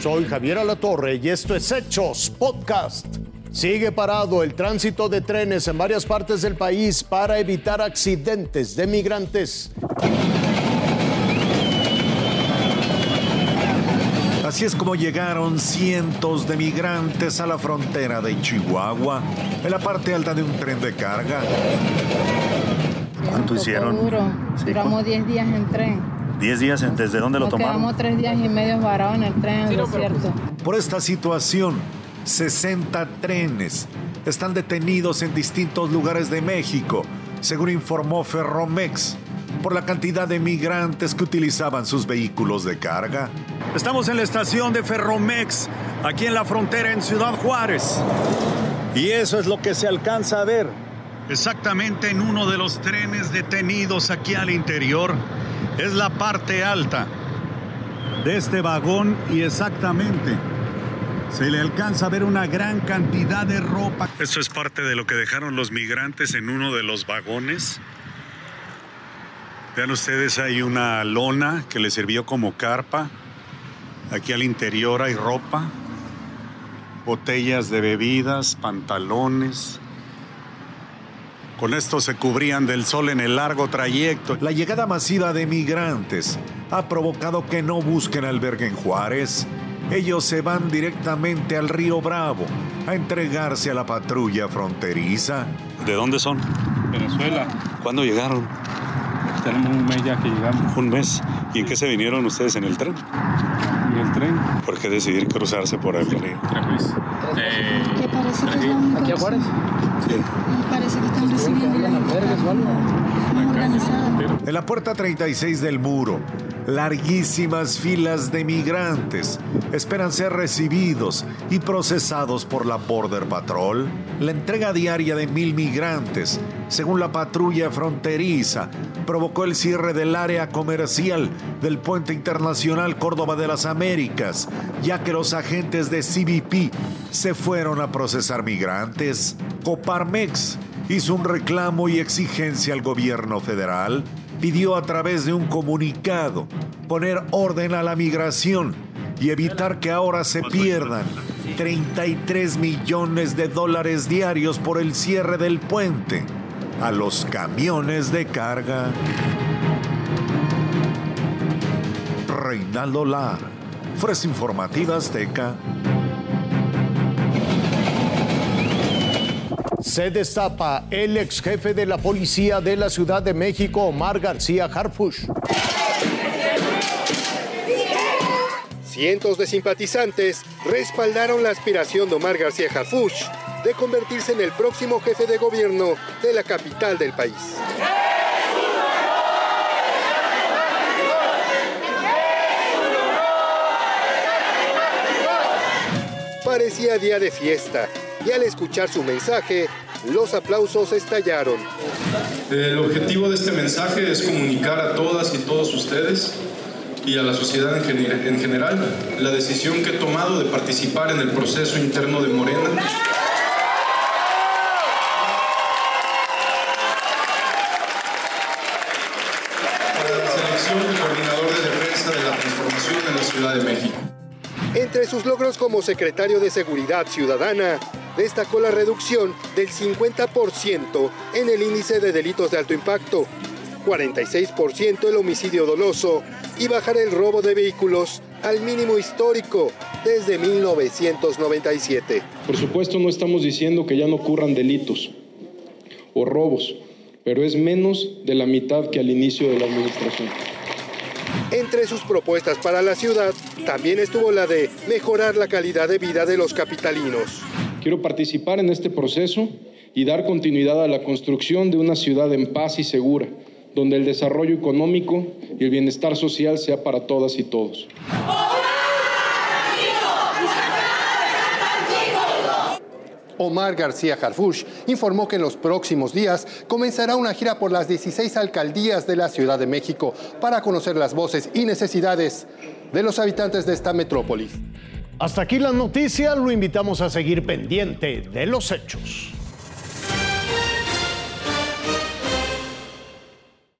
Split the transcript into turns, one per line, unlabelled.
Soy Javier Alatorre y esto es Hechos Podcast. Sigue parado el tránsito de trenes en varias partes del país para evitar accidentes de migrantes.
Así es como llegaron cientos de migrantes a la frontera de Chihuahua, en la parte alta de un tren de carga.
¿Cuánto hicieron?
Duro. Duramos 10 días en tren.
¿10 días? en- ¿Desde dónde lo
Nos
tomaron?
quedamos 3 días y medio varados en el tren en el desierto.
Por esta situación, 60 trenes están detenidos en distintos lugares de México, según informó Ferromex, por la cantidad de migrantes que utilizaban sus vehículos de carga.
Estamos en la estación de Ferromex, aquí en la frontera en Ciudad Juárez. Y eso es lo que se alcanza a ver. Exactamente en uno de los trenes detenidos aquí al interior. Es la parte alta de este vagón y exactamente se le alcanza a ver una gran cantidad de ropa. Esto es parte de lo que dejaron los migrantes en uno de los vagones. Vean ustedes, hay una lona que le sirvió como carpa. Aquí al interior hay ropa, botellas de bebidas, pantalones. Con esto se cubrían del sol en el largo trayecto.
La llegada masiva de migrantes ha provocado que no busquen albergue en Juárez. Ellos se van directamente al río Bravo a entregarse a la patrulla fronteriza.
¿De dónde son?
Venezuela.
¿Cuándo llegaron?
Tenemos un mes ya que llegamos
Un mes. ¿Y en qué se vinieron ustedes en el tren?
El tren.
¿Por qué decidir cruzarse por el río?
Eh,
¿Qué parece que es la única
¿Aquí a Juárez?
opción? Parece que están recibiendo la.
En la puerta 36 del muro, larguísimas filas de migrantes esperan ser recibidos y procesados por la Border Patrol. La entrega diaria de mil migrantes, según la patrulla fronteriza, provocó el cierre del área comercial del puente internacional Córdoba de las Américas, ya que los agentes de CBP se fueron a procesar migrantes. Coparmex hizo un reclamo y exigencia al gobierno federal, pidió a través de un comunicado poner orden a la migración y evitar que ahora se pierdan 33 millones de dólares diarios por el cierre del puente a los camiones de carga. Reinaldo Lar, Fresa Informativa Azteca.
Se destapa el ex jefe de la policía de la Ciudad de México, Omar García Harfush.
Cientos de simpatizantes respaldaron la aspiración de Omar García Harfuch de convertirse en el próximo jefe de gobierno de la capital del país. Parecía día de fiesta y al escuchar su mensaje, los aplausos estallaron.
El objetivo de este mensaje es comunicar a todas y todos ustedes y a la sociedad en, gener- en general la decisión que he tomado de participar en el proceso interno de Morena.
Entre sus logros como secretario de Seguridad Ciudadana, destacó la reducción del 50% en el índice de delitos de alto impacto, 46% el homicidio doloso y bajar el robo de vehículos al mínimo histórico desde 1997.
Por supuesto no estamos diciendo que ya no ocurran delitos o robos, pero es menos de la mitad que al inicio de la administración.
Entre sus propuestas para la ciudad también estuvo la de mejorar la calidad de vida de los capitalinos.
Quiero participar en este proceso y dar continuidad a la construcción de una ciudad en paz y segura, donde el desarrollo económico y el bienestar social sea para todas y todos.
Omar García Harfuch informó que en los próximos días comenzará una gira por las 16 alcaldías de la Ciudad de México para conocer las voces y necesidades de los habitantes de esta metrópolis.
Hasta aquí la noticia, lo invitamos a seguir pendiente de los hechos.